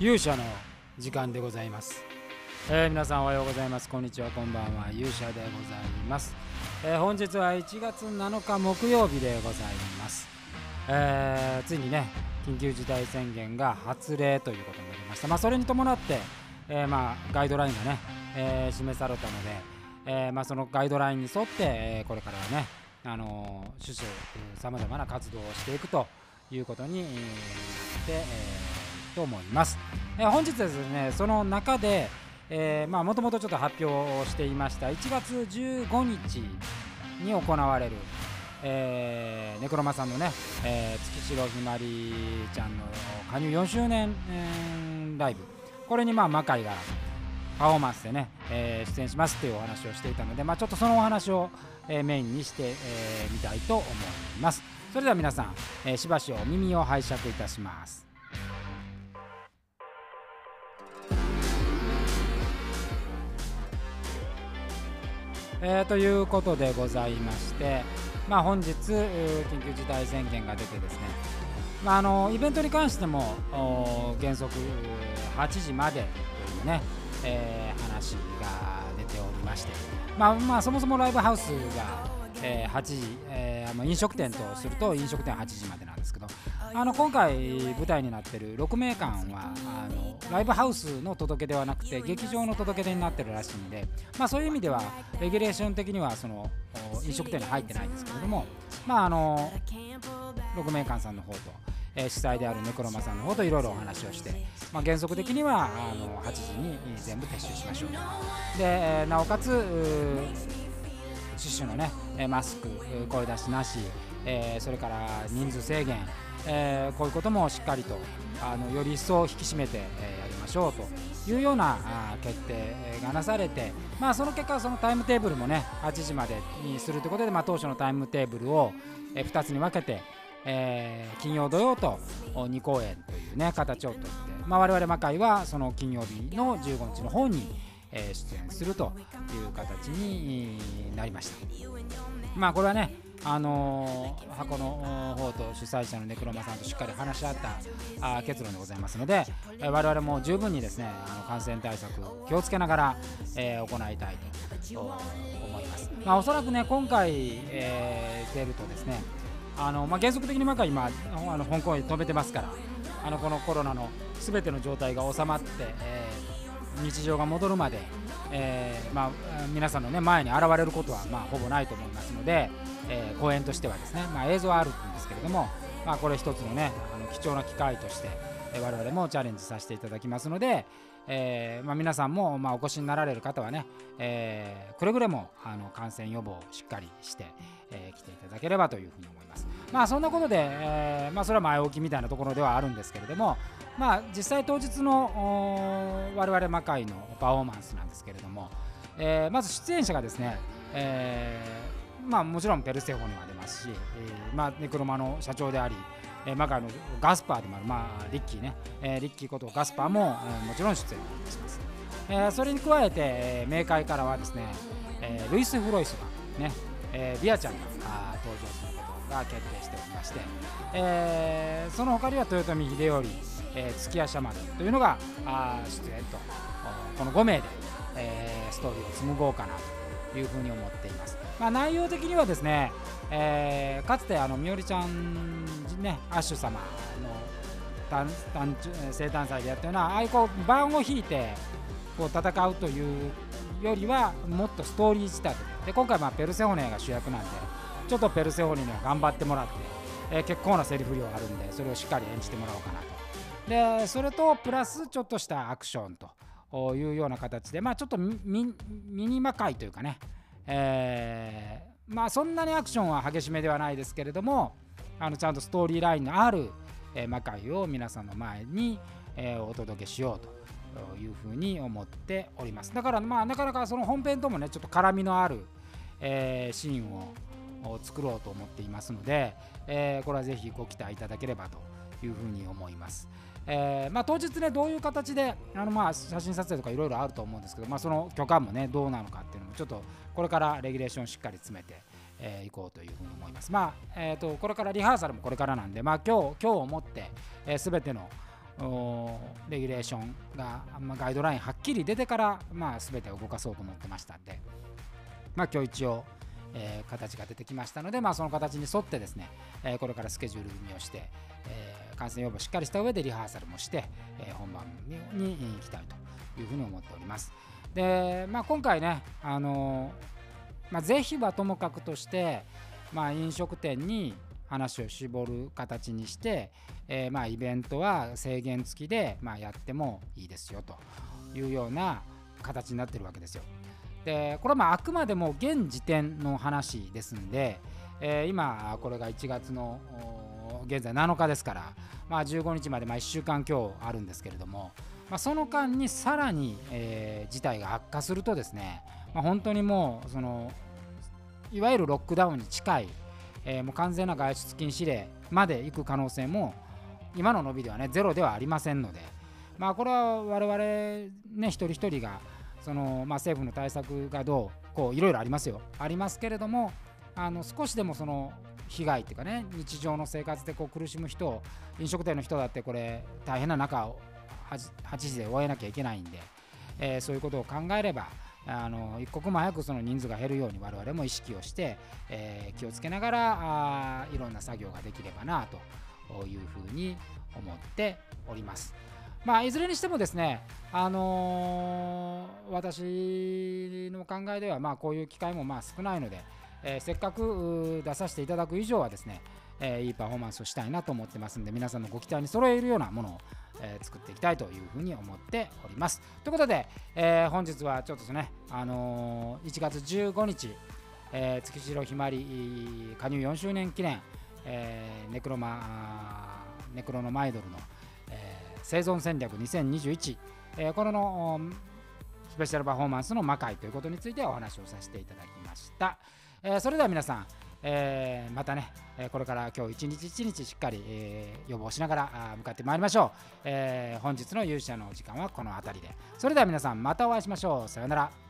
勇者の時間でございます、えー皆さんおはようございます。こんにちは。こんばんは。勇者でございます、えー本日は1月7日木曜日でございます、えーついにね緊急事態宣言が発令ということになりました。まあそれに伴って、えーまあガイドラインがね、えー示されたので、えーまあそのガイドラインに沿って、えこれからはねあのー種々さまざまな活動をしていくということにえーなって、えーと思います、えー本日ですねその中でえまあもともとちょっと発表をしていました1月15日に行われる、えーネクロマさんのね、えー月城ひまりちゃんの加入4周年、えーライブ。これにまあ魔界がパフォーマンスでね、えー出演しますというお話をしていたので、まあ、ちょっとそのお話を、えーメインにして、えーみたいと思います。それでは皆さん、えーしばしお耳を拝借いたします。えーということでございまして、まあ、本日緊急事態宣言が出てですね、まあ、あのイベントに関しても原則8時までというね、えー話が出ておりまして、まあまあ、そもそもライブハウスが、えー8時、えー、飲食店とすると飲食店は8時までなんですけどあの今回舞台になってる6名館はあのライブハウスの届けではなくて劇場の届け出になってるらしいんで、まあ、そういう意味ではレギュレーション的にはその飲食店に入ってないんですけれども、まあ、あの6名館さんの方と、え主催であるネクロマさんの方といろいろお話をして、まあ、原則的にはあの8時に全部撤収しましょうで、なおかつシュッシュのね、マスク、声出しなし、えーそれから人数制限、えこういうこともしっかりとあのより一層引き締めて、えやりましょうというようなあ決定がなされて、まあ、その結果、そのタイムテーブルもね8時までにするということで、まあ、当初のタイムテーブルを、え2つに分けて、え金曜、土曜と2公演という、ね、形をとって、まあ、我々魔界はその金曜日の15日の方に、え出演するという形になりました。まあこれはね、あのー箱の方と主催者のネクロマさんとしっかり話し合ったあ結論でございますので、えー我々も十分にですねあの感染対策気をつけながら、えー行いたいと思います。まあ、おそらくね今回、えー出るとですねあの、まあ、原則的に今から今あの香港へ止めてますからあのこのコロナの全ての状態が収まって、えー日常が戻るまで、えーまあ、皆さんの、ね、前に現れることは、まあ、ほぼないと思いますので、えー公演としてはですね、まあ、映像はあるんですけれども、まあ、これ一つの,、ね、あの貴重な機会として、えー我々もチャレンジさせていただきますので、えーまあ、皆さんも、まあ、お越しになられる方はね、えーくれぐれもあの感染予防をしっかりして、えー来ていただければというふうに思います。まあそんなことで、えーまあ、それは前置きみたいなところではあるんですけれども、まあ、実際当日の我々魔界のパフォーマンスなんですけれども、えーまず出演者がですね、えーまあ、もちろんペルセフォネは出ますし、えーまあ、ネクロマの社長であり、えー魔界のガスパーでもある、まあ、リッキーね、えーリッキーことガスパーも、えーもちろん出演いたします。えーそれに加えて、えー、冥界からはですね、えールイス・フロイスがね、えービアちゃんがあ登場することが決定しておりまして、えーその他には豊臣秀頼、えー月屋シャマルというのがあ出演とこの5名で、えーストーリーを紡ごうかなというふうに思っています。まあ、内容的にはですね、えーかつてあのみおりちゃんねアッシュ様の誕誕生誕祭でやったようなああいうこう盤を引いてこう戦うというよりはもっとストーリー仕立てでで今回まあペルセホネが主役なんでちょっとペルセホネには頑張ってもらって、えー結構なセリフ量あるんでそれをしっかり演じてもらおうかなと。でそれとプラスちょっとしたアクションと。いうような形でまあちょっとミミニ魔界というかね、えーまあそんなにアクションは激しめではないですけれどもあのちゃんとストーリーラインのある、えー魔界を皆さんの前に、えーお届けしようというふうに思っております。だからまあなかなかその本編ともねちょっと絡みのある、えーシーンを作ろうと思っていますので、えーこれはぜひご期待いただければというふうに思います。えーまあ、当日ねどういう形であのまあ写真撮影とかいろいろあると思うんですけど、まあ、その許可もねどうなのかっていうのもちょっとこれからレギュレーションしっかり詰めてい、えー、こうというふうに思います。まあえー、とこれからリハーサルもこれからなんで、まあ、今日今日をもって、えー、全てのレギュレーションが、まあ、ガイドラインはっきり出てから、まあ、全てを動かそうと思ってましたんで、まあ、今日一応、えー、形が出てきましたので、まあ、その形に沿ってですね、えー、これからスケジュール組みをして、えー、感染予防しっかりした上でリハーサルもして、え本番に行きたいというふうに思っております。で、まあ、今回ね、あのまあ、是非はともかくとして、まあ、飲食店に話を絞る形にして、えー、まあイベントは制限付きで、まあ、やってもいいですよというような形になってるわけですよ。でこれはまああくまでも現時点の話ですんで、えー、今これが1月の現在7日ですから、まあ、15日までまあ1週間今日あるんですけれども、まあ、その間にさらに、えー、事態が悪化するとですね、まあ、本当にもうそのいわゆるロックダウンに近いえー、もう完全な外出禁止令まで行く可能性も今の伸びではねゼロではありませんので、まあ、これは我々、ね、一人一人がその、まあ、政府の対策がどうこういろいろありますよ。ありますけれどもあの少しでもその被害っていうかね日常の生活でこう苦しむ人飲食店の人だってこれ大変な中を 8, 時で終えなきゃいけないんで、えー、そういうことを考えればあの一刻も早くその人数が減るように我々も意識をして、えー、気をつけながらあいろんな作業ができればなというふうに思っております。まあ、いずれにしてもですね、あのー、私の考えではまあこういう機会もまあ少ないので、えー、せっかく出させていただく以上はですね、えー、いいパフォーマンスをしたいなと思ってますんで皆さんのご期待に揃えるようなものを、えー、作っていきたいというふうに思っております。ということで、えー、本日はちょっとですね、あのー1月15日、え月城ひまり加入4周年記念、えネクロマネクロノマイドルの、え生存戦略2021、えこれのスペシャルパフォーマンスの魔界ということについてお話をさせていただきました、えそれでは皆さんえー、またね、えこれから今日一日一日しっかり、えー、予防しながら向かってまいりましょう、え、本日の勇者のお時間はこの辺りで。それでは皆さんまたお会いしましょう。さようなら。